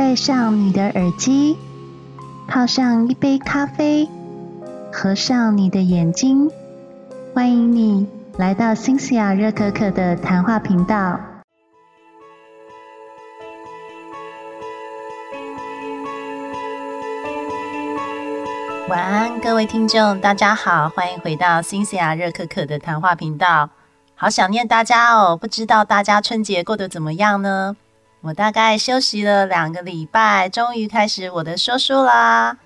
戴上你的耳机，泡上一杯咖啡，合上你的眼睛，欢迎你来到新西亚热可可的谈话频道。晚安，各位听众，大家好，欢迎回到新西亚热可可的谈话频道。好想念大家哦，不知道大家春节过得怎么样呢？我大概休息了两个礼拜，终于开始我的说书啦。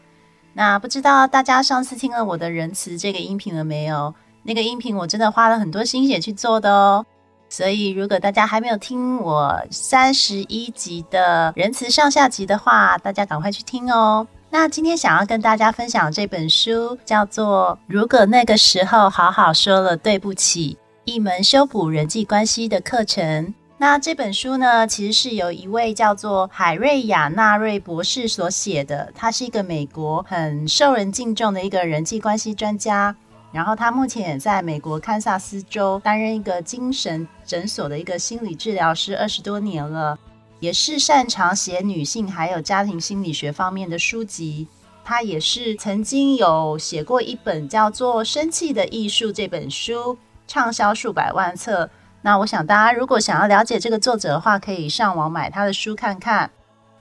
那不知道大家上次听了我的仁慈这个音频了没有？那个音频我真的花了很多心血去做的哦。所以如果大家还没有听我三十一集的仁慈上下集的话，大家赶快去听哦。那今天想要跟大家分享这本书叫做《如果那个时候好好说了对不起》，一门修补人际关系的课程。那这本书呢，其实是由一位叫做海瑞亚纳瑞博士所写的。他是一个美国很受人敬重的一个人际关系专家。然后他目前也在美国堪萨斯州担任一个精神诊所的一个心理治疗师二十多年了，也是擅长写女性还有家庭心理学方面的书籍。他也是曾经有写过一本叫做《生气的艺术》这本书，畅销数百万册。那我想，大家如果想要了解这个作者的话，可以上网买他的书看看。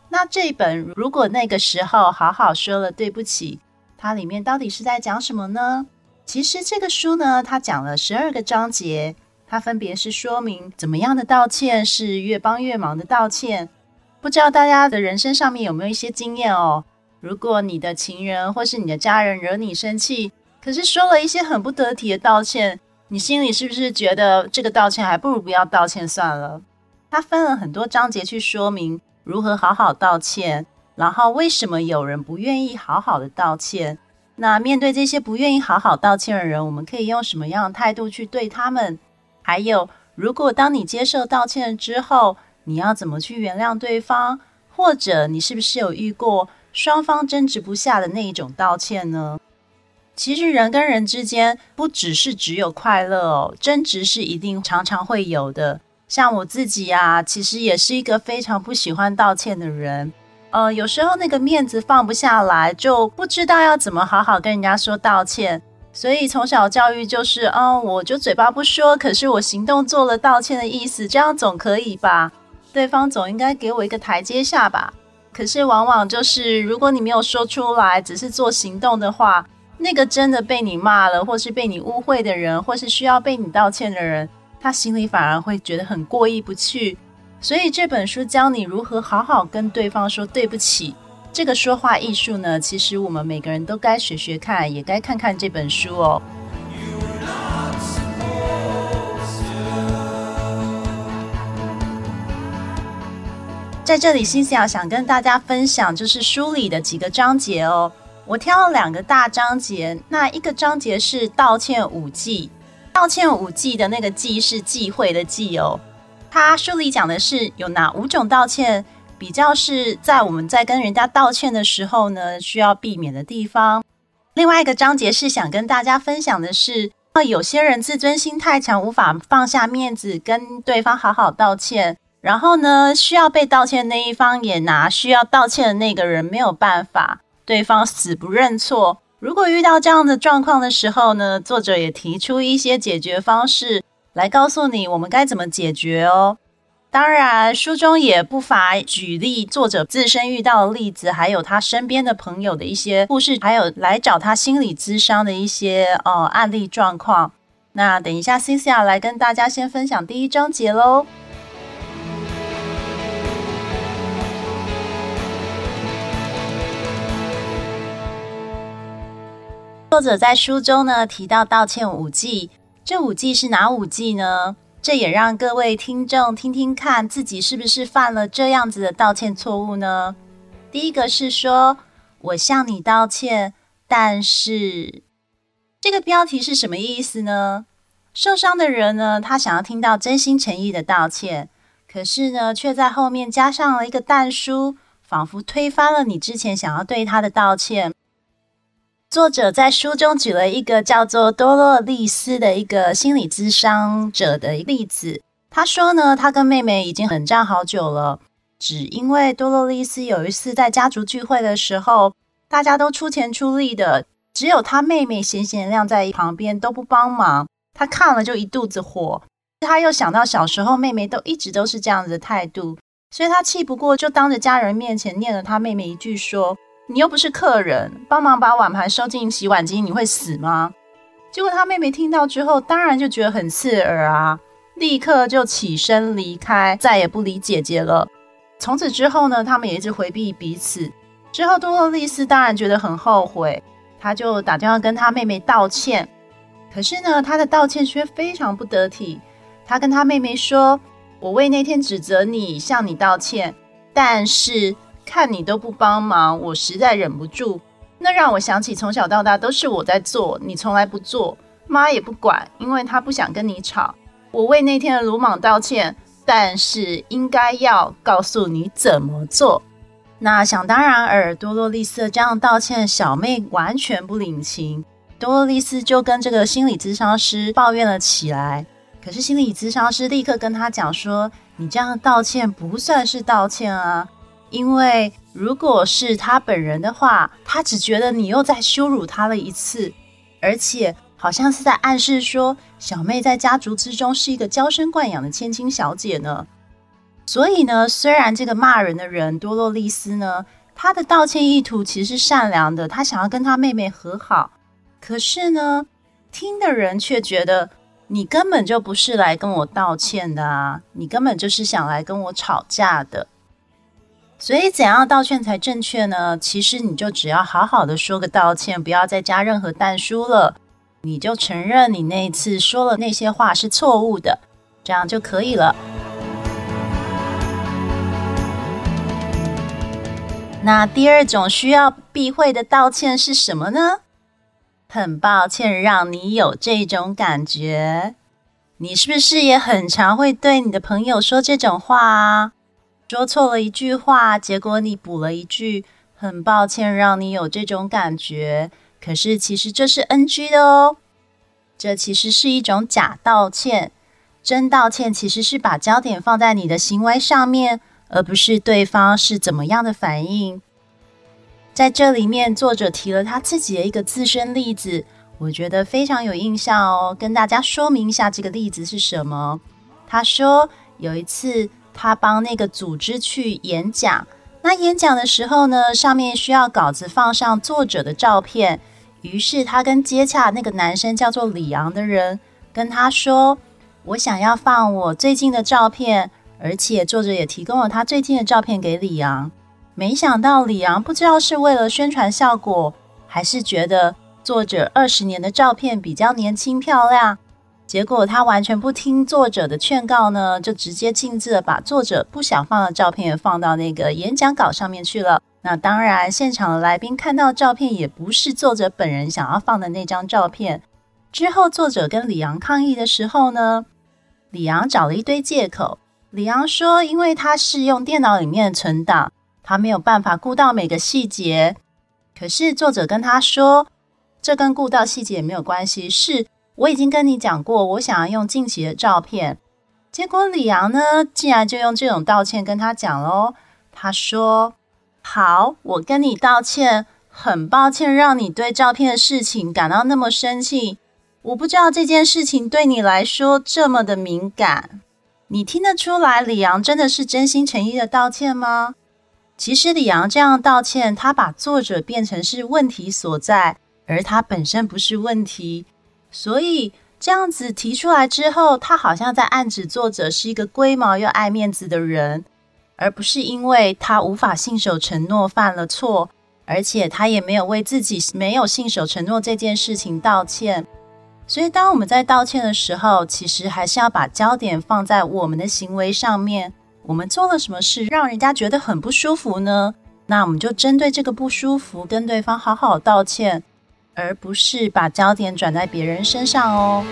那这本如果那个时候好好说了对不起，它里面到底是在讲什么呢？其实这个书呢，它讲了十二个章节，它分别是说明怎么样的道歉是越帮越忙的道歉。不知道大家的人生上面有没有一些经验哦？如果你的情人或是你的家人惹你生气，可是说了一些很不得体的道歉。你心里是不是觉得这个道歉还不如不要道歉算了？他分了很多章节去说明如何好好道歉，然后为什么有人不愿意好好的道歉？那面对这些不愿意好好道歉的人，我们可以用什么样的态度去对他们？还有，如果当你接受道歉之后，你要怎么去原谅对方？或者你是不是有遇过双方争执不下的那一种道歉呢？其实人跟人之间不只是只有快乐哦，争执是一定常常会有的。像我自己啊，其实也是一个非常不喜欢道歉的人。呃，有时候那个面子放不下来，就不知道要怎么好好跟人家说道歉。所以从小教育就是，嗯，我就嘴巴不说，可是我行动做了道歉的意思，这样总可以吧？对方总应该给我一个台阶下吧？可是往往就是，如果你没有说出来，只是做行动的话。那个真的被你骂了，或是被你误会的人，或是需要被你道歉的人，他心里反而会觉得很过意不去。所以这本书教你如何好好跟对方说对不起。这个说话艺术呢，其实我们每个人都该学学看，也该看看这本书哦。在这里，新西亚想跟大家分享，就是书里的几个章节哦。我挑了两个大章节，那一个章节是道歉五忌，道歉五忌的那个忌是忌讳的忌哦。他书里讲的是有哪五种道歉比较是在我们在跟人家道歉的时候呢需要避免的地方。另外一个章节是想跟大家分享的是，那有些人自尊心太强，无法放下面子跟对方好好道歉，然后呢需要被道歉的那一方也拿需要道歉的那个人没有办法。对方死不认错。如果遇到这样的状况的时候呢，作者也提出一些解决方式来告诉你我们该怎么解决哦。当然，书中也不乏举例作者自身遇到的例子，还有他身边的朋友的一些故事，还有来找他心理咨商的一些呃案例状况。那等一下，Cynthia 来跟大家先分享第一章节喽。作者在书中呢提到道歉五忌，这五忌是哪五忌呢？这也让各位听众听听看，自己是不是犯了这样子的道歉错误呢？第一个是说，我向你道歉，但是这个标题是什么意思呢？受伤的人呢，他想要听到真心诚意的道歉，可是呢，却在后面加上了一个但书，仿佛推翻了你之前想要对他的道歉。作者在书中举了一个叫做多洛丽丝的一个心理咨商者的例子。他说呢，他跟妹妹已经冷战好久了，只因为多洛丽丝有一次在家族聚会的时候，大家都出钱出力的，只有她妹妹闲闲晾在旁边都不帮忙，她看了就一肚子火。他又想到小时候妹妹都一直都是这样子的态度，所以他气不过，就当着家人面前念了他妹妹一句说：“你又不是客人，帮忙把碗盘收进洗碗机，你会死吗？”结果他妹妹听到之后，当然就觉得很刺耳啊，立刻就起身离开，再也不理姐姐了。从此之后呢，他们也一直回避彼此。之后多洛丽丝当然觉得很后悔，他就打电话跟他妹妹道歉。可是呢，他的道歉却非常不得体。他跟他妹妹说：“我为那天指责你，向你道歉。但是看你都不帮忙，我实在忍不住。那让我想起从小到大都是我在做，你从来不做，妈也不管，因为她不想跟你吵。我为那天的鲁莽道歉，但是应该要告诉你怎么做。那想当然尔，多洛丽丝这样道歉，小妹完全不领情。多洛丽丝就跟这个心理咨商师抱怨了起来。”可是心理咨商师立刻跟他讲说：“你这样道歉不算是道歉啊，因为如果是他本人的话，他只觉得你又在羞辱他了一次，而且好像是在暗示说小妹在家族之中是一个娇生惯养的千金小姐呢。所以呢，虽然这个骂人的人多洛丽丝呢，她的道歉意图其实是善良的，她想要跟她妹妹和好，可是呢，听的人却觉得。”你根本就不是来跟我道歉的啊！你根本就是想来跟我吵架的。所以怎样道歉才正确呢？其实你就只要好好的说个道歉，不要再加任何淡书了。你就承认你那次说了那些话是错误的，这样就可以了。那第二种需要避讳的道歉是什么呢？很抱歉让你有这种感觉，你是不是也很常会对你的朋友说这种话啊？说错了一句话，结果你补了一句“很抱歉让你有这种感觉”，可是其实这是 NG 的哦。这其实是一种假道歉，真道歉其实是把焦点放在你的行为上面，而不是对方是怎么样的反应。在这里面，作者提了他自己的一个自身例子，我觉得非常有印象哦。跟大家说明一下这个例子是什么。他说有一次他帮那个组织去演讲，那演讲的时候呢，上面需要稿子放上作者的照片。于是他跟接洽那个男生叫做李昂的人跟他说：“我想要放我最近的照片，而且作者也提供了他最近的照片给李昂。”没想到李昂不知道是为了宣传效果，还是觉得作者二十年的照片比较年轻漂亮，结果他完全不听作者的劝告呢，就直接径自的把作者不想放的照片放到那个演讲稿上面去了。那当然，现场的来宾看到照片也不是作者本人想要放的那张照片。之后，作者跟李昂抗议的时候呢，李昂找了一堆借口。李昂说，因为他是用电脑里面的存档。他没有办法顾到每个细节，可是作者跟他说，这跟顾到细节没有关系。是我已经跟你讲过，我想要用近期的照片。结果李阳呢，竟然就用这种道歉跟他讲喽。他说：“好，我跟你道歉，很抱歉让你对照片的事情感到那么生气。我不知道这件事情对你来说这么的敏感。你听得出来，李阳真的是真心诚意的道歉吗？”其实李阳这样道歉，他把作者变成是问题所在，而他本身不是问题。所以这样子提出来之后，他好像在暗指作者是一个龟毛又爱面子的人，而不是因为他无法信守承诺犯了错，而且他也没有为自己没有信守承诺这件事情道歉。所以当我们在道歉的时候，其实还是要把焦点放在我们的行为上面。我们做了什么事让人家觉得很不舒服呢？那我们就针对这个不舒服跟对方好好道歉，而不是把焦点转在别人身上哦。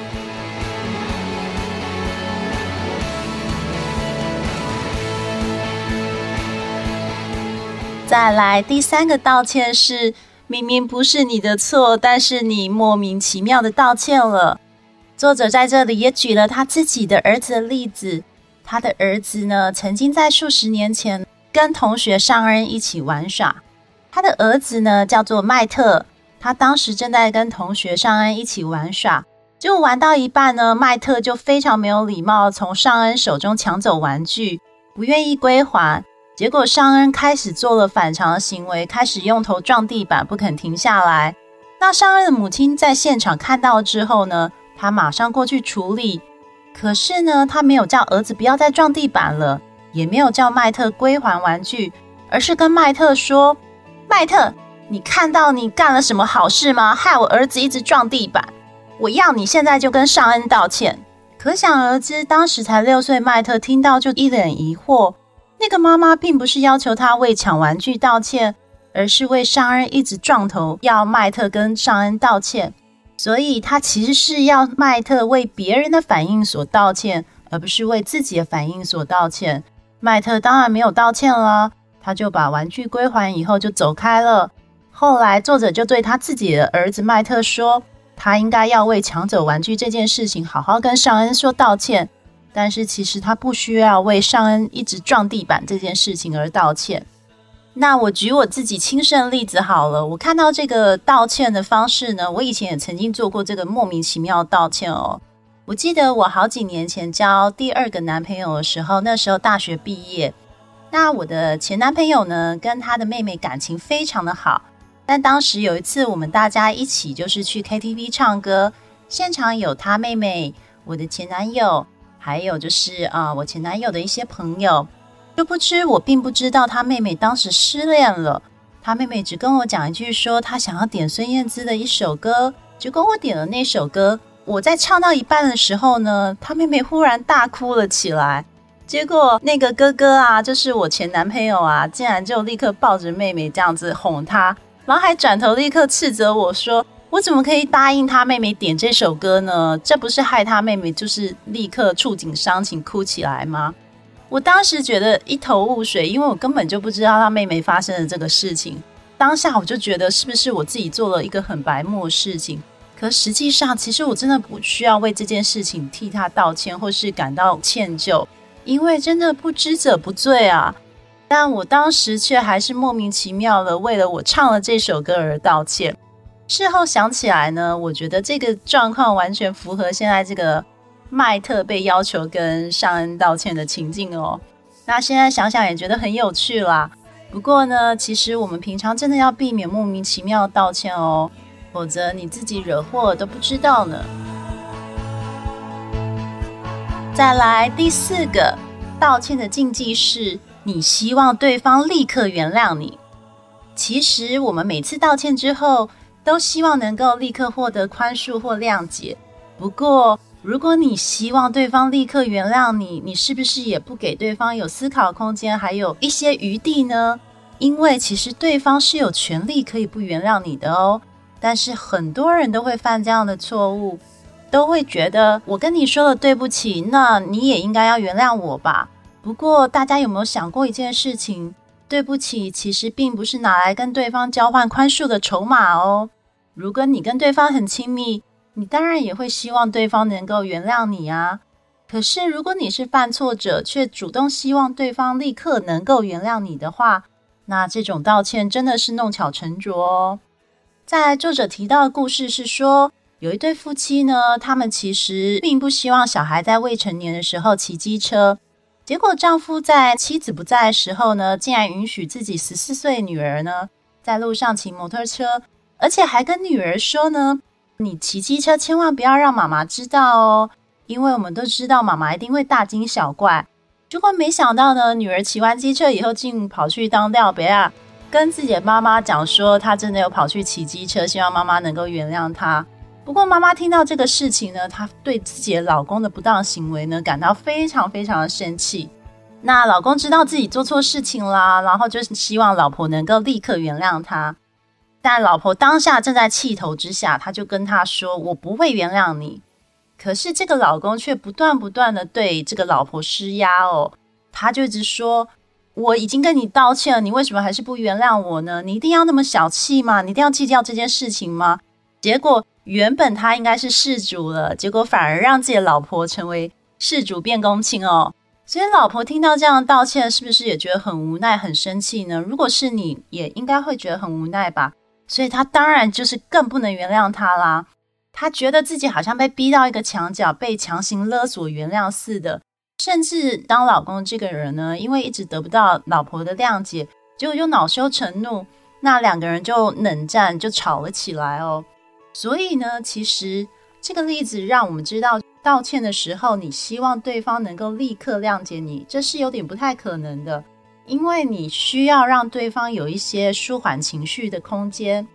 再来第三个道歉是，明明不是你的错，但是你莫名其妙的道歉了。作者在这里也举了他自己的儿子的例子。他的儿子呢，曾经在数十年前跟同学尚恩一起玩耍。他的儿子呢叫做麦特，他当时正在跟同学尚恩一起玩耍，结果玩到一半呢，麦特就非常没有礼貌，从尚恩手中抢走玩具，不愿意归还。结果尚恩开始做了反常的行为，开始用头撞地板，不肯停下来。那尚恩的母亲在现场看到之后呢，他马上过去处理。可是呢，他没有叫儿子不要再撞地板了，也没有叫麦特归还玩具，而是跟麦特说。麦特，你看到你干了什么好事吗？害我儿子一直撞地板。我要你现在就跟尚恩道歉。可想而知，当时才六岁，麦特听到就一脸疑惑。那个妈妈并不是要求他为抢玩具道歉，而是为尚恩一直撞头要麦特跟尚恩道歉。所以，他其实是要麦特为别人的反应所道歉，而不是为自己的反应所道歉。麦特当然没有道歉了。他就把玩具归还以后就走开了。后来作者就对他自己的儿子麦特说，他应该要为抢走玩具这件事情好好跟尚恩说道歉。但是其实他不需要为尚恩一直撞地板这件事情而道歉。那我举我自己亲身例子好了，我看到这个道歉的方式呢，我以前也曾经做过这个莫名其妙道歉哦。我记得我好几年前交第二个男朋友的时候，那时候大学毕业。那我的前男朋友呢，跟他的妹妹感情非常的好。但当时有一次，我们大家一起就是去 KTV 唱歌，现场有他妹妹、我的前男友，还有就是啊，我前男友的一些朋友。殊不知，我并不知道他妹妹当时失恋了。他妹妹只跟我讲一句，说他想要点孙燕姿的一首歌，结果我点了那首歌。我在唱到一半的时候呢，他妹妹忽然大哭了起来。结果那个哥哥啊，就是我前男朋友啊，竟然就立刻抱着妹妹这样子哄她，然后还转头立刻斥责我说：“我怎么可以答应他妹妹点这首歌呢？这不是害他妹妹就是立刻触景伤情哭起来吗？”我当时觉得一头雾水，因为我根本就不知道他妹妹发生的这个事情。当下我就觉得是不是我自己做了一个很白目的事情？可实际上，其实我真的不需要为这件事情替他道歉，或是感到歉疚。因为真的不知者不罪啊，但我当时却还是莫名其妙的为了我唱了这首歌而道歉。事后想起来呢，我觉得这个状况完全符合现在这个麦特被要求跟尚恩道歉的情境哦。那现在想想也觉得很有趣啦。不过呢，其实我们平常真的要避免莫名其妙道歉哦，否则你自己惹祸都不知道呢。再来第四个道歉的禁忌是，你希望对方立刻原谅你。其实我们每次道歉之后，都希望能够立刻获得宽恕或谅解。不过，如果你希望对方立刻原谅你，你是不是也不给对方有思考空间，还有一些余地呢？因为其实对方是有权利可以不原谅你的哦。但是很多人都会犯这样的错误。都会觉得我跟你说了对不起，那你也应该要原谅我吧。不过大家有没有想过一件事情？对不起其实并不是拿来跟对方交换宽恕的筹码哦。如果你跟对方很亲密，你当然也会希望对方能够原谅你啊。可是如果你是犯错者，却主动希望对方立刻能够原谅你的话，那这种道歉真的是弄巧成拙哦。在作者提到的故事是说。有一对夫妻呢，他们其实并不希望小孩在未成年的时候骑机车。结果丈夫在妻子不在的时候呢，竟然允许自己十四岁女儿呢在路上骑摩托车，而且还跟女儿说呢：“你骑机车千万不要让妈妈知道哦，因为我们都知道妈妈一定会大惊小怪。”结果没想到呢，女儿骑完机车以后，竟跑去当掉别啊，跟自己的妈妈讲说，她真的有跑去骑机车，希望妈妈能够原谅她。不过，妈妈听到这个事情呢，她对自己的老公的不当行为呢，感到非常非常的生气。那老公知道自己做错事情啦，然后就是希望老婆能够立刻原谅他。但老婆当下正在气头之下，他就跟他说：“我不会原谅你。”可是这个老公却不断不断的对这个老婆施压哦，他就一直说：“我已经跟你道歉了，你为什么还是不原谅我呢？你一定要那么小气吗？你一定要计较这件事情吗？”结果。原本他应该是事主了，结果反而让自己的老婆成为事主变公亲哦。所以老婆听到这样的道歉，是不是也觉得很无奈、很生气呢？如果是你，也应该会觉得很无奈吧。所以她当然就是更不能原谅他啦。她觉得自己好像被逼到一个墙角，被强行勒索原谅似的。甚至当老公这个人呢，因为一直得不到老婆的谅解，结果就恼羞成怒，那两个人就冷战，就吵了起来哦。所以呢，其实这个例子让我们知道。道歉的时候，你希望对方能够立刻谅解你，这是有点不太可能的，因为你需要让对方有一些舒缓情绪的空间。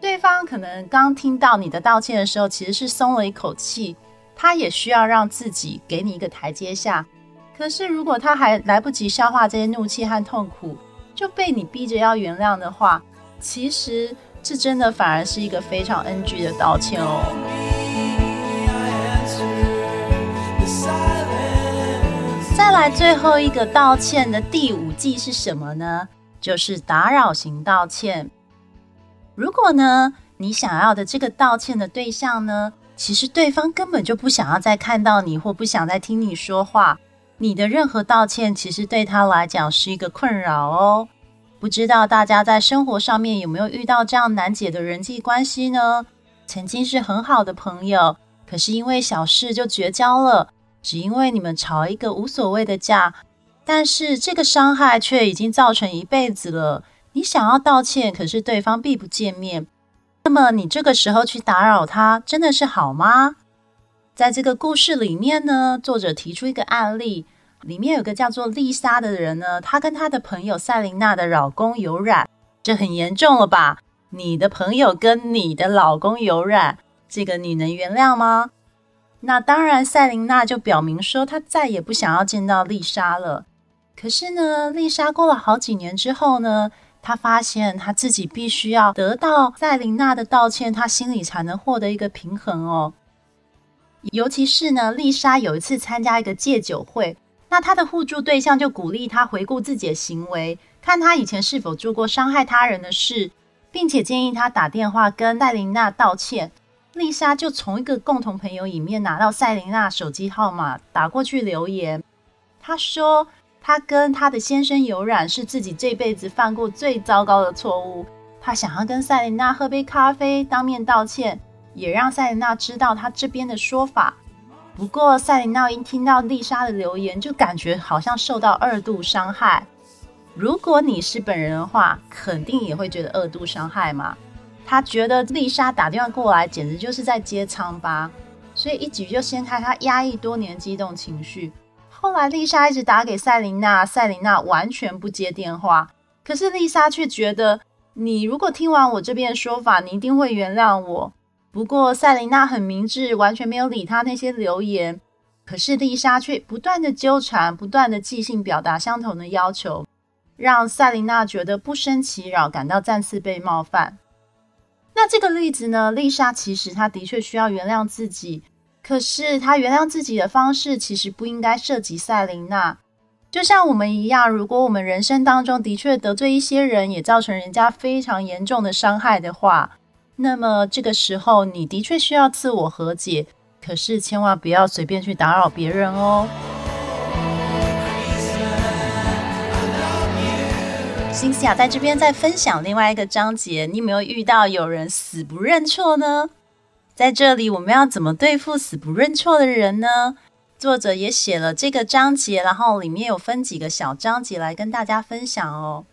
对方可能刚听到你的道歉的时候，其实是松了一口气，他也需要让自己给你一个台阶下。可是如果他还来不及消化这些怒气和痛苦，就被你逼着要原谅的话，其实这真的反而是一个非常 NG 的道歉哦。再来最后一个道歉的第五计是什么呢？就是打扰型道歉。如果呢，你想要的这个道歉的对象呢，其实对方根本就不想要再看到你，或不想再听你说话，你的任何道歉其实对他来讲是一个困扰哦。不知道大家在生活上面有没有遇到这样难解的人际关系呢？曾经是很好的朋友，可是因为小事就绝交了。只因为你们吵一个无所谓的架，但是这个伤害却已经造成一辈子了。你想要道歉，可是对方避不见面，那么你这个时候去打扰他，真的是好吗？在这个故事里面呢，作者提出一个案例，里面有个叫做丽莎的人呢，她跟她的朋友赛琳娜的老公有染，这很严重了吧？你的朋友跟你的老公有染，这个你能原谅吗？那当然，赛琳娜就表明说，她再也不想要见到丽莎了。可是呢，丽莎过了好几年之后呢，她发现她自己必须要得到赛琳娜的道歉，她心里才能获得一个平衡哦。尤其是呢，丽莎有一次参加一个戒酒会，那他的互助对象就鼓励他回顾自己的行为，看他以前是否做过伤害他人的事，并且建议他打电话跟赛琳娜道歉。丽莎就从一个共同朋友里面拿到赛琳娜手机号码，打过去留言。她说，她跟她的先生有染是自己这辈子犯过最糟糕的错误。她想要跟赛琳娜喝杯咖啡，当面道歉，也让赛琳娜知道她这边的说法。不过，赛琳娜一听到丽莎的留言，就感觉好像受到二度伤害。如果你是本人的话，肯定也会觉得二度伤害嘛。他觉得丽莎打电话过来，简直就是在揭疮疤，所以一举就掀开他压抑多年的激动情绪。后来丽莎一直打给赛琳娜，赛琳娜完全不接电话。可是丽莎却觉得，你如果听完我这边的说法，你一定会原谅我。不过赛琳娜很明智，完全没有理他那些留言。可是丽莎却不断的纠缠，不断的寄信表达相同的要求，让赛琳娜觉得不胜其扰，感到再次被冒犯。那这个例子呢？丽莎其实她的确需要原谅自己，可是她原谅自己的方式其实不应该涉及赛琳娜。就像我们一样，如果我们人生当中的确得罪一些人，也造成人家非常严重的伤害的话，那么这个时候你的确需要自我和解，可是千万不要随便去打扰别人哦。新西亚在这边在分享另外一个章节，你有没有遇到有人死不认错呢？在这里，我们要怎么对付死不认错的人呢？作者也写了这个章节，然后里面有分几个小章节来跟大家分享哦。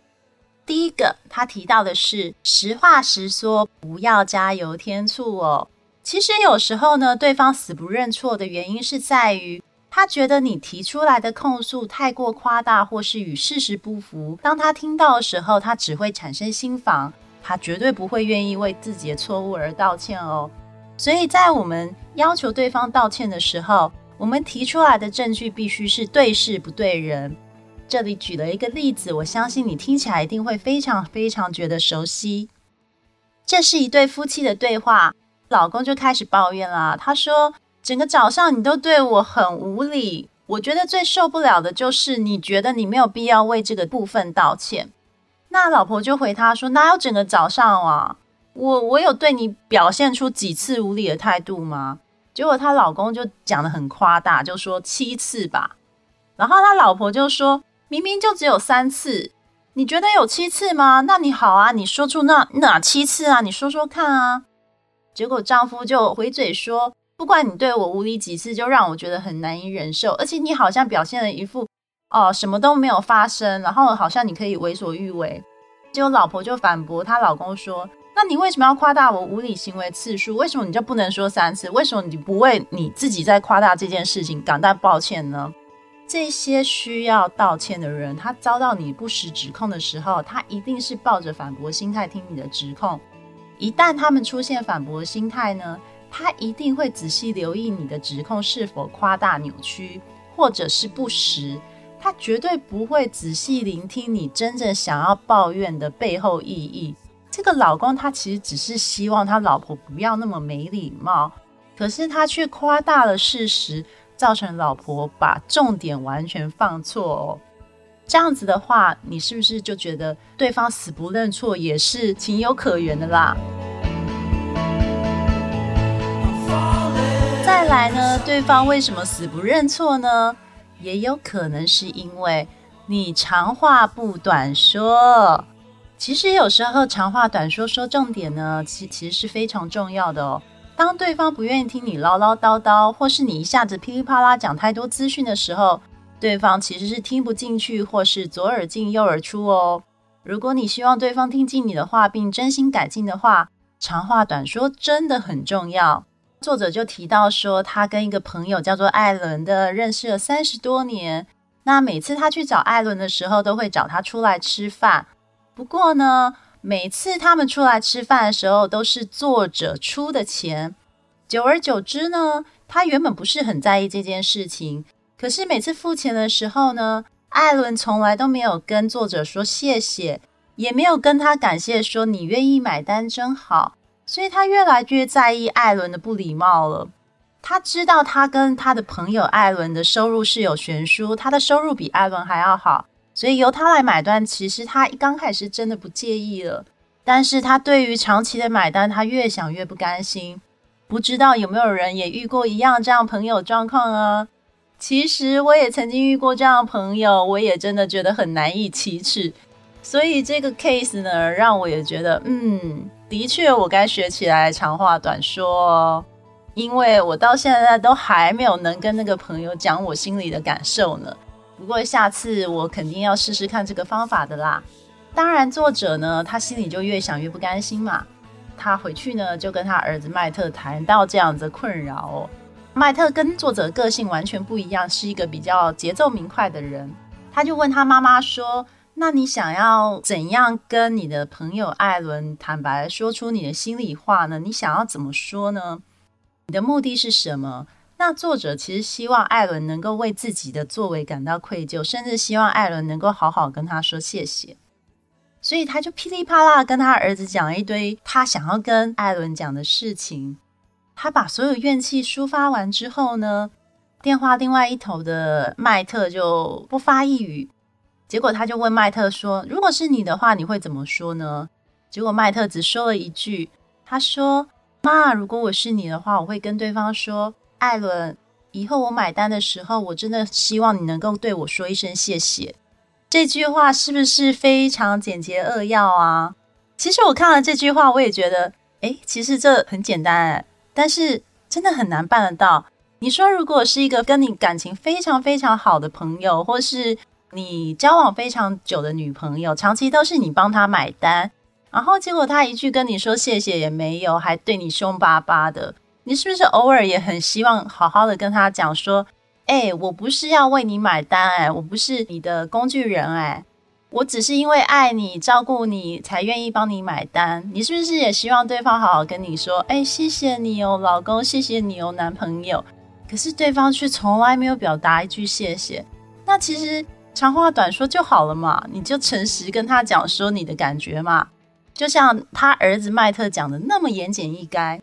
第一个，他提到的是实话实说，不要加油添醋哦。其实有时候呢，对方死不认错的原因是在于。他觉得你提出来的控诉太过夸大，或是与事实不符。当他听到的时候，他只会产生心防，他绝对不会愿意为自己的错误而道歉哦。所以在我们要求对方道歉的时候，我们提出来的证据必须是对事不对人。这里举了一个例子，我相信你听起来一定会非常非常觉得熟悉。这是一对夫妻的对话，老公就开始抱怨了，他说。整个早上你都对我很无理，我觉得最受不了的就是你觉得你没有必要为这个部分道歉。那老婆就回他说：“哪有整个早上啊？我我有对你表现出几次无理的态度吗？”结果她老公就讲的很夸大，就说七次吧。然后他老婆就说：“明明就只有三次，你觉得有七次吗？那你好啊，你说出那哪七次啊？你说说看啊。”结果丈夫就回嘴说：“不管你对我无理几次，就让我觉得很难以忍受，而且你好像表现了一副哦什么都没有发生，然后好像你可以为所欲为。”结果老婆就反驳她老公说。那你为什么要夸大我无理行为次数？为什么你就不能说三次？为什么你不为你自己在夸大这件事情感到抱歉呢？这些需要道歉的人，他遭到你不实指控的时候，他一定是抱着反驳心态听你的指控。一旦他们出现反驳心态呢，他一定会仔细留意你的指控是否夸大、扭曲，或者是不实。他绝对不会仔细聆听你真正想要抱怨的背后意义。这个老公他其实只是希望他老婆不要那么没礼貌，可是他却夸大了事实，造成老婆把重点完全放错哦。这样子的话，你是不是就觉得对方死不认错也是情有可原的啦？再来呢，对方为什么死不认错呢？也有可能是因为你长话不短说。其实有时候长话短说说重点呢，其其实是非常重要的哦。当对方不愿意听你唠唠叨叨，或是你一下子噼里啪啦讲太多资讯的时候，对方其实是听不进去，或是左耳进右耳出哦。如果你希望对方听进你的话，并真心改进的话，长话短说真的很重要。作者就提到说，他跟一个朋友叫做艾伦的，认识了三十多年。那每次他去找艾伦的时候，都会找他出来吃饭。不过呢，每次他们出来吃饭的时候，都是作者出的钱。久而久之呢，他原本不是很在意这件事情。可是每次付钱的时候呢，艾伦从来都没有跟作者说谢谢，也没有跟他感谢说你愿意买单真好。所以他越来越在意艾伦的不礼貌了。他知道他跟他的朋友艾伦的收入是有悬殊，他的收入比艾伦还要好。所以由他来买单，其实他刚开始真的不介意了，但是他对于长期的买单，他越想越不甘心。不知道有没有人也遇过一样这样朋友状况啊？其实我也曾经遇过这样朋友，我也真的觉得很难以启齿。所以这个 case 呢，让我也觉得，嗯，的确我该学起来长话短说，因为我到现在都还没有能跟那个朋友讲我心里的感受呢。不过下次我肯定要试试看这个方法的啦。当然，作者呢，他心里就越想越不甘心嘛。他回去呢，就跟他儿子麦特谈到这样子困扰。麦特跟作者个性完全不一样，是一个比较节奏明快的人。他就问他妈妈说：“那你想要怎样跟你的朋友艾伦坦白说出你的心里话呢？你想要怎么说呢？你的目的是什么？”那作者其实希望艾伦能够为自己的作为感到愧疚，甚至希望艾伦能够好好跟他说谢谢。所以他就噼里啪啦跟他儿子讲了一堆他想要跟艾伦讲的事情。他把所有怨气抒发完之后呢，电话另外一头的麦特就不发一语。结果他就问麦特说：“如果是你的话，你会怎么说呢？”结果麦特只说了一句：“他说，妈，如果我是你的话，我会跟对方说。”艾伦，以后我买单的时候，我真的希望你能够对我说一声谢谢。这句话是不是非常简洁扼要啊？其实我看了这句话，我也觉得，哎，其实这很简单哎，但是真的很难办得到。你说，如果是一个跟你感情非常非常好的朋友，或是你交往非常久的女朋友，长期都是你帮她买单，然后结果她一句跟你说谢谢也没有，还对你凶巴巴的。你是不是偶尔也很希望好好的跟他讲说，哎，我不是要为你买单，哎，我不是你的工具人，哎，我只是因为爱你、照顾你才愿意帮你买单。你是不是也希望对方好好跟你说，哎，谢谢你哦，老公，谢谢你哦，男朋友。可是对方却从来没有表达一句谢谢。那其实长话短说就好了嘛，你就诚实跟他讲说你的感觉嘛，就像他儿子麦特讲的那么言简意赅。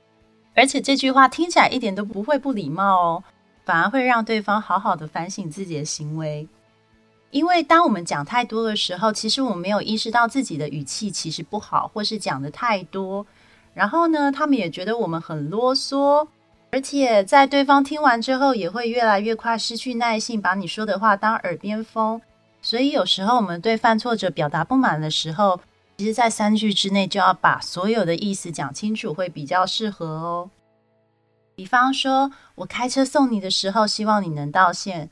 而且这句话听起来一点都不会不礼貌哦，反而会让对方好好的反省自己的行为。因为当我们讲太多的时候，其实我们没有意识到自己的语气其实不好，或是讲的太多。然后呢，他们也觉得我们很啰嗦。而且在对方听完之后，也会越来越快失去耐性，把你说的话当耳边风。所以有时候我们对犯错者表达不满的时候，其实，在三句之内就要把所有的意思讲清楚，会比较适合哦。比方说，我开车送你的时候，希望你能道歉。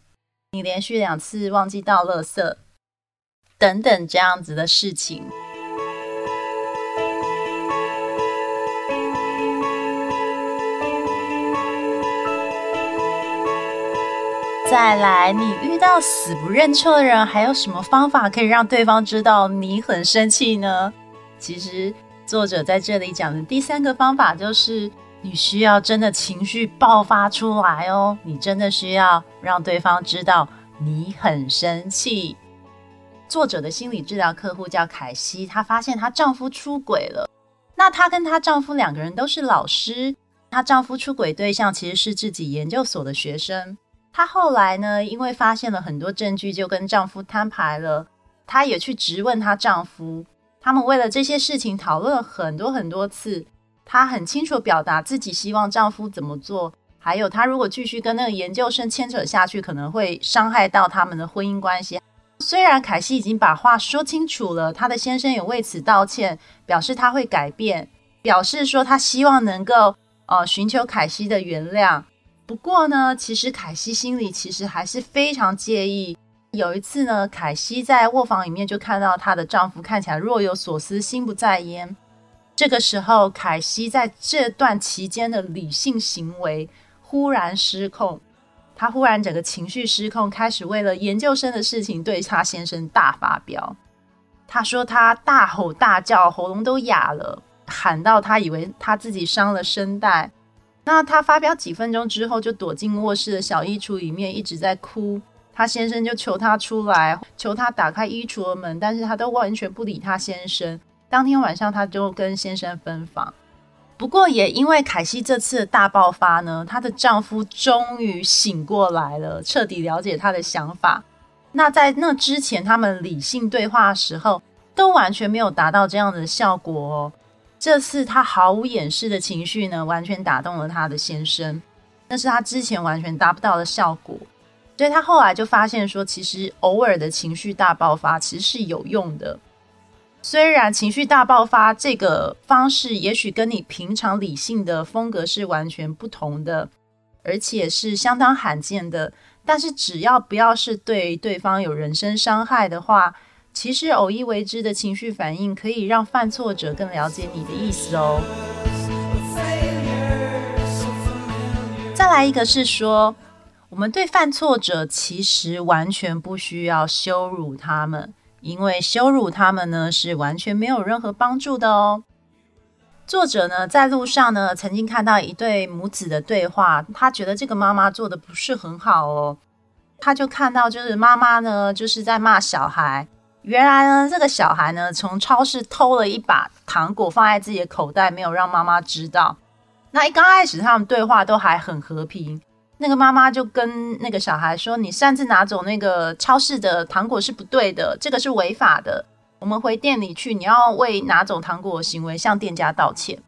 你连续两次忘记倒垃圾，等等这样子的事情。再来，你遇到死不认错的人，还有什么方法可以让对方知道你很生气呢？其实，作者在这里讲的第三个方法就是，你需要真的情绪爆发出来哦，你真的需要让对方知道你很生气。作者的心理治疗客户叫凯西，她发现她丈夫出轨了。那她跟她丈夫两个人都是老师，她丈夫出轨对象其实是自己研究所的学生。她后来呢，因为发现了很多证据，就跟丈夫摊牌了。她也去质问她丈夫，他们为了这些事情讨论了很多很多次。她很清楚表达自己希望丈夫怎么做，还有她如果继续跟那个研究生牵扯下去，可能会伤害到他们的婚姻关系。虽然凯西已经把话说清楚了，她的先生也为此道歉，表示他会改变，表示说他希望能够呃寻求凯西的原谅。不过呢，其实凯西心里其实还是非常介意。有一次呢，凯西在卧房里面就看到她的丈夫看起来若有所思、心不在焉。这个时候，凯西在这段期间的理性行为忽然失控，她忽然整个情绪失控，开始为了研究生的事情对她先生大发飙。她说她大吼大叫，喉咙都哑了，喊到她以为她自己伤了声带。那她发飙几分钟之后，就躲进卧室的小衣橱里面，一直在哭。她先生就求她出来，求她打开衣橱的门，但是她都完全不理她先生。当天晚上，她就跟先生分房。不过，也因为凯西这次的大爆发呢，她的丈夫终于醒过来了，彻底了解她的想法。那在那之前，他们理性对话的时候，都完全没有达到这样的效果哦。这次他毫无掩饰的情绪呢，完全打动了他的先生，那是他之前完全达不到的效果。所以他后来就发现说，其实偶尔的情绪大爆发其实是有用的。虽然情绪大爆发这个方式也许跟你平常理性的风格是完全不同的，而且是相当罕见的，但是只要不要是对对方有人身伤害的话。其实偶一为之的情绪反应，可以让犯错者更了解你的意思哦。再来一个是说，我们对犯错者其实完全不需要羞辱他们，因为羞辱他们呢是完全没有任何帮助的哦。作者呢在路上呢曾经看到一对母子的对话，他觉得这个妈妈做的不是很好哦，他就看到就是妈妈呢就是在骂小孩。原来呢，这个小孩呢，从超市偷了一把糖果放在自己的口袋，没有让妈妈知道。那一刚开始，他们对话都还很和平。那个妈妈就跟那个小孩说：“你擅自拿走那个超市的糖果是不对的，这个是违法的。我们回店里去，你要为拿走糖果的行为向店家道歉。”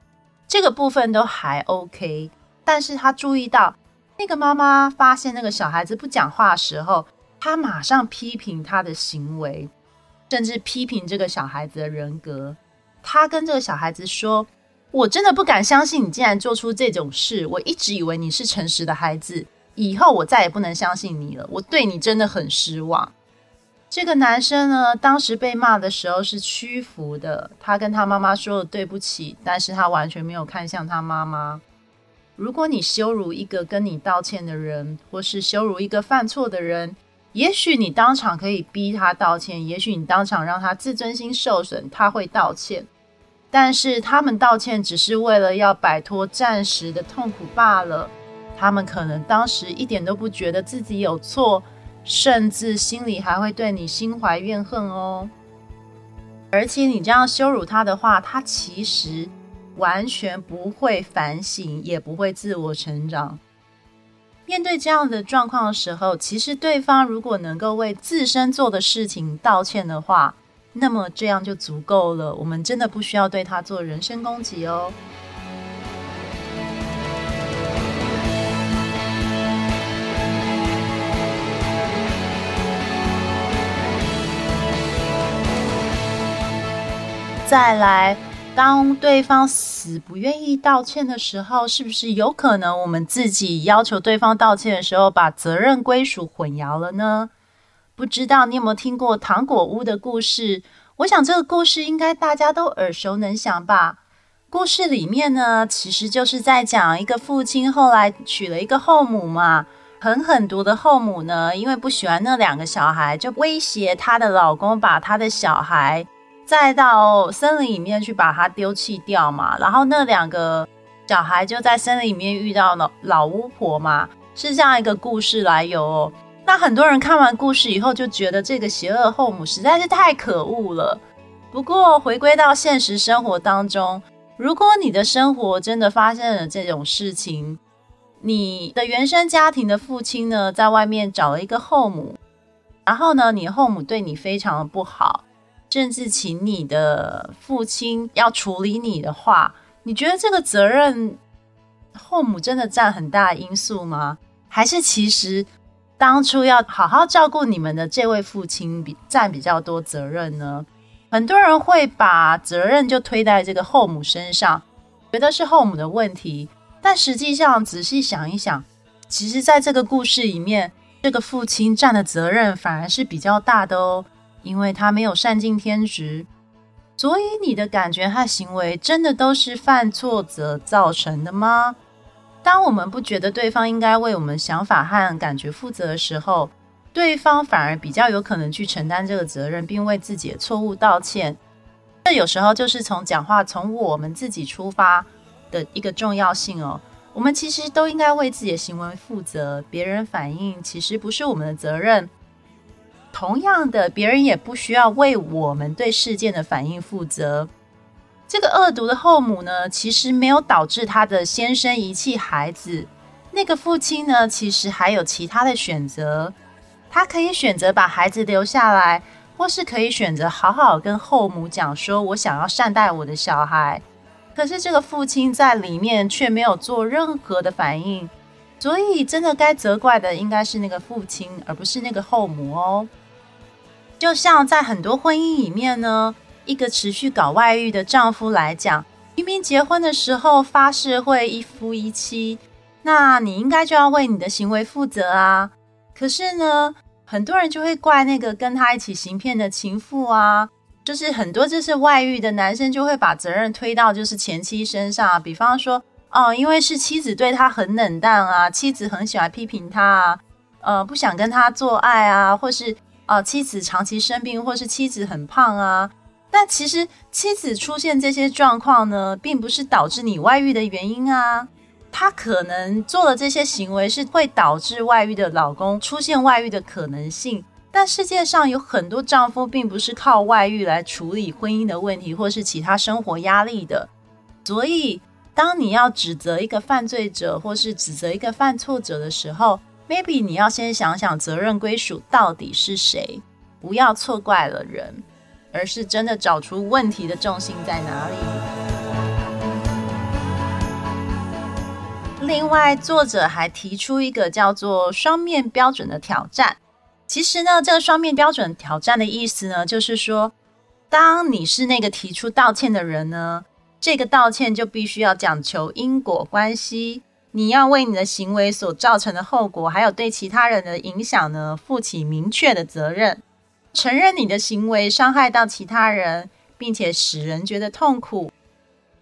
这个部分都还 OK，但是他注意到那个妈妈发现那个小孩子不讲话的时候，他马上批评他的行为。甚至批评这个小孩子的人格。他跟这个小孩子说：“我真的不敢相信你竟然做出这种事。我一直以为你是诚实的孩子，以后我再也不能相信你了。我对你真的很失望。”这个男生呢，当时被骂的时候是屈服的。他跟他妈妈说了对不起，但是他完全没有看向他妈妈。如果你羞辱一个跟你道歉的人，或是羞辱一个犯错的人，也许你当场可以逼他道歉，也许你当场让他自尊心受损，他会道歉。但是他们道歉只是为了要摆脱暂时的痛苦罢了。他们可能当时一点都不觉得自己有错，甚至心里还会对你心怀怨恨哦。而且你这样羞辱他的话，他其实完全不会反省，也不会自我成长。面对这样的状况的时候其实对方如果能够为自身做的事情道歉的话那么这样就足够了我们真的不需要对他做人身攻击哦。再来当对方死不愿意道歉的时候，是不是有可能我们自己要求对方道歉的时候，把责任归属混淆了呢？不知道你有没有听过糖果屋的故事？我想这个故事应该大家都耳熟能详吧。故事里面呢，其实就是在讲一个父亲后来娶了一个后母嘛。狠狠毒的后母呢，因为不喜欢那两个小孩，就威胁她的老公把她的小孩再到森林里面去把它丢弃掉嘛。然后那两个小孩就在森林里面遇到了老巫婆嘛，是这样一个故事来由。哦那很多人看完故事以后就觉得这个邪恶后母实在是太可恶了。不过回归到现实生活当中，如果你的生活真的发生了这种事情，你的原生家庭的父亲呢，在外面找了一个后母，然后呢，你后母对你非常的不好，甚至请你的父亲要处理你的话，你觉得这个责任后母真的占很大因素吗？还是其实当初要好好照顾你们的这位父亲比占比较多责任呢？很多人会把责任就推在这个后母身上，觉得是后母的问题。但实际上，仔细想一想，其实在这个故事里面，这个父亲占的责任反而是比较大的哦，因为他没有善尽天职，所以你的感觉和行为真的都是犯错者造成的吗？当我们不觉得对方应该为我们想法和感觉负责的时候，对方反而比较有可能去承担这个责任，并为自己的错误道歉。这有时候就是从讲话从我们自己出发。的一个重要性哦，我们其实都应该为自己的行为负责，别人反应其实不是我们的责任。同样的，别人也不需要为我们对事件的反应负责。这个恶毒的后母呢，其实没有导致她的先生遗弃孩子。那个父亲呢，其实还有其他的选择，他可以选择把孩子留下来，或是可以选择好好跟后母讲说：“我想要善待我的小孩。”可是这个父亲在里面却没有做任何的反应，所以真的该责怪的应该是那个父亲，而不是那个后母哦。就像在很多婚姻里面呢，一个持续搞外遇的丈夫来讲，明明结婚的时候发誓会一夫一妻，那你应该就要为你的行为负责啊。可是呢，很多人就会怪那个跟他一起行骗的情妇啊。就是很多就是外遇的男生就会把责任推到就是前妻身上，比方说哦，因为是妻子对他很冷淡啊，妻子很喜欢批评他啊，呃，不想跟他做爱啊，或是啊妻子长期生病，或是妻子很胖啊。但其实妻子出现这些状况呢，并不是导致你外遇的原因啊，他可能做了这些行为是会导致外遇的老公出现外遇的可能性。但世界上有很多丈夫并不是靠外遇来处理婚姻的问题，或是其他生活压力的。所以，当你要指责一个犯罪者，或是指责一个犯错者的时候，maybe 你要先想想责任归属到底是谁，不要错怪了人，而是真的找出问题的重心在哪里。另外，作者还提出一个叫做“双面标准”的挑战。其实呢，这个双面标准挑战的意思呢，就是说，当你是那个提出道歉的人呢，这个道歉就必须要讲求因果关系，你要为你的行为所造成的后果，还有对其他人的影响呢，负起明确的责任，承认你的行为伤害到其他人，并且使人觉得痛苦。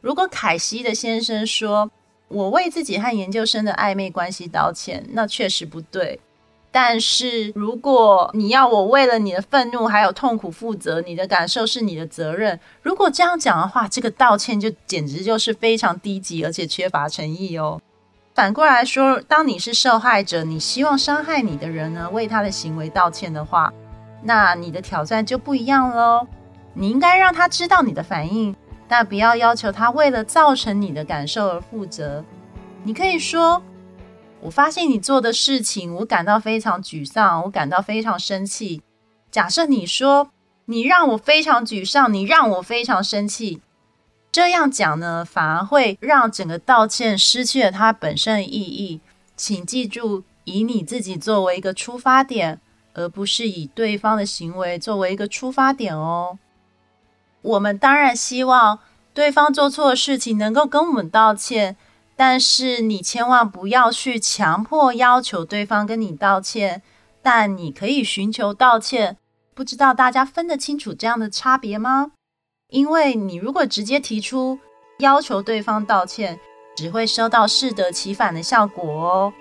如果凯西的先生说：“我为自己和研究生的暧昧关系道歉”，那确实不对。但是，如果你要我为了你的愤怒还有痛苦负责，你的感受是你的责任。如果这样讲的话，这个道歉就简直就是非常低级，而且缺乏诚意哦。反过来说，当你是受害者，你希望伤害你的人呢为他的行为道歉的话，那你的挑战就不一样喽。你应该让他知道你的反应，但不要要求他为了造成你的感受而负责。你可以说。我发现你做的事情，我感到非常沮丧，我感到非常生气。假设你说你让我非常沮丧，你让我非常生气，这样讲呢，反而会让整个道歉失去了它本身的意义。请记住，以你自己作为一个出发点，而不是以对方的行为作为一个出发点哦。我们当然希望对方做错的事情能够跟我们道歉，但是你千万不要去强迫要求对方跟你道歉。但你可以寻求道歉。不知道大家分得清楚这样的差别吗？因为你如果直接提出要求对方道歉，只会收到适得其反的效果哦。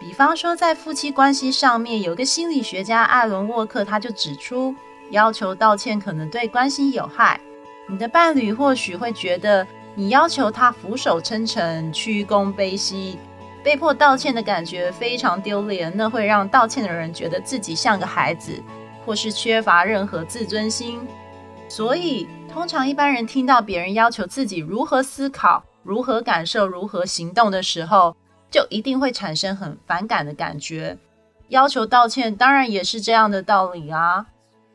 比方说，在夫妻关系上面，有个心理学家艾伦沃克，他就指出，要求道歉可能对关系有害。你的伴侣或许会觉得，你要求他俯首称臣、屈躬卑膝，被迫道歉的感觉非常丢脸，那会让道歉的人觉得自己像个孩子。或是缺乏任何自尊心，所以通常一般人听到别人要求自己如何思考、如何感受、如何行动的时候，就一定会产生很反感的感觉。要求道歉当然也是这样的道理啊。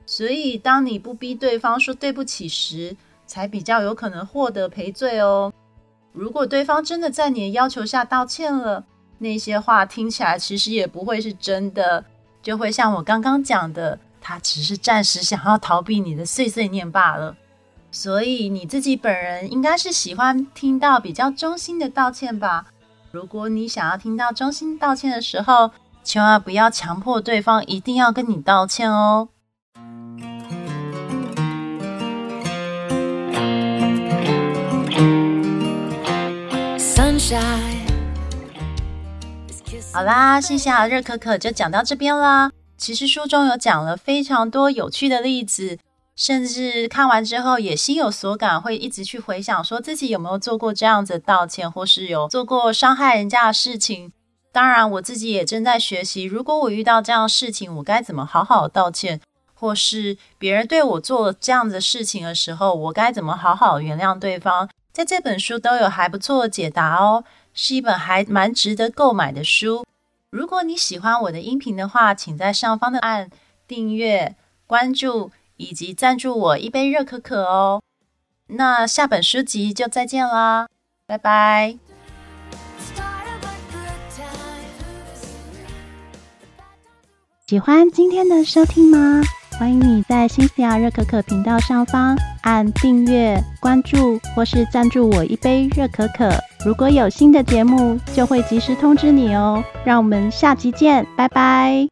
所以当你不逼对方说对不起时，才比较有可能获得赔罪哦。如果对方真的在你的要求下道歉了，那些话听起来其实也不会是真的，就会像我刚刚讲的。他只是暂时想要逃避你的碎碎念罢了，所以你自己本人应该是喜欢听到比较衷心的道歉吧？如果你想要听到衷心道歉的时候，千万不要强迫对方一定要跟你道歉哦。好啦，谢谢啊，热可可就讲到这边啦。其实书中有讲了非常多有趣的例子，甚至看完之后也心有所感，会一直去回想，说自己有没有做过这样子道歉，或是有做过伤害人家的事情。当然，我自己也正在学习，如果我遇到这样的事情，我该怎么好好道歉，或是别人对我做这样的事情的时候，我该怎么好好原谅对方。在这本书都有还不错的解答哦，是一本还蛮值得购买的书。如果你喜欢我的音频的话，请在上方的按订阅、关注以及赞助我一杯热可可哦。那下本书籍就再见啦，拜拜。喜欢今天的收听吗？欢迎你在新西亚热可可频道上方按订阅、关注或是赞助我一杯热可可。如果有新的节目，就会及时通知你哦。让我们下集见，拜拜。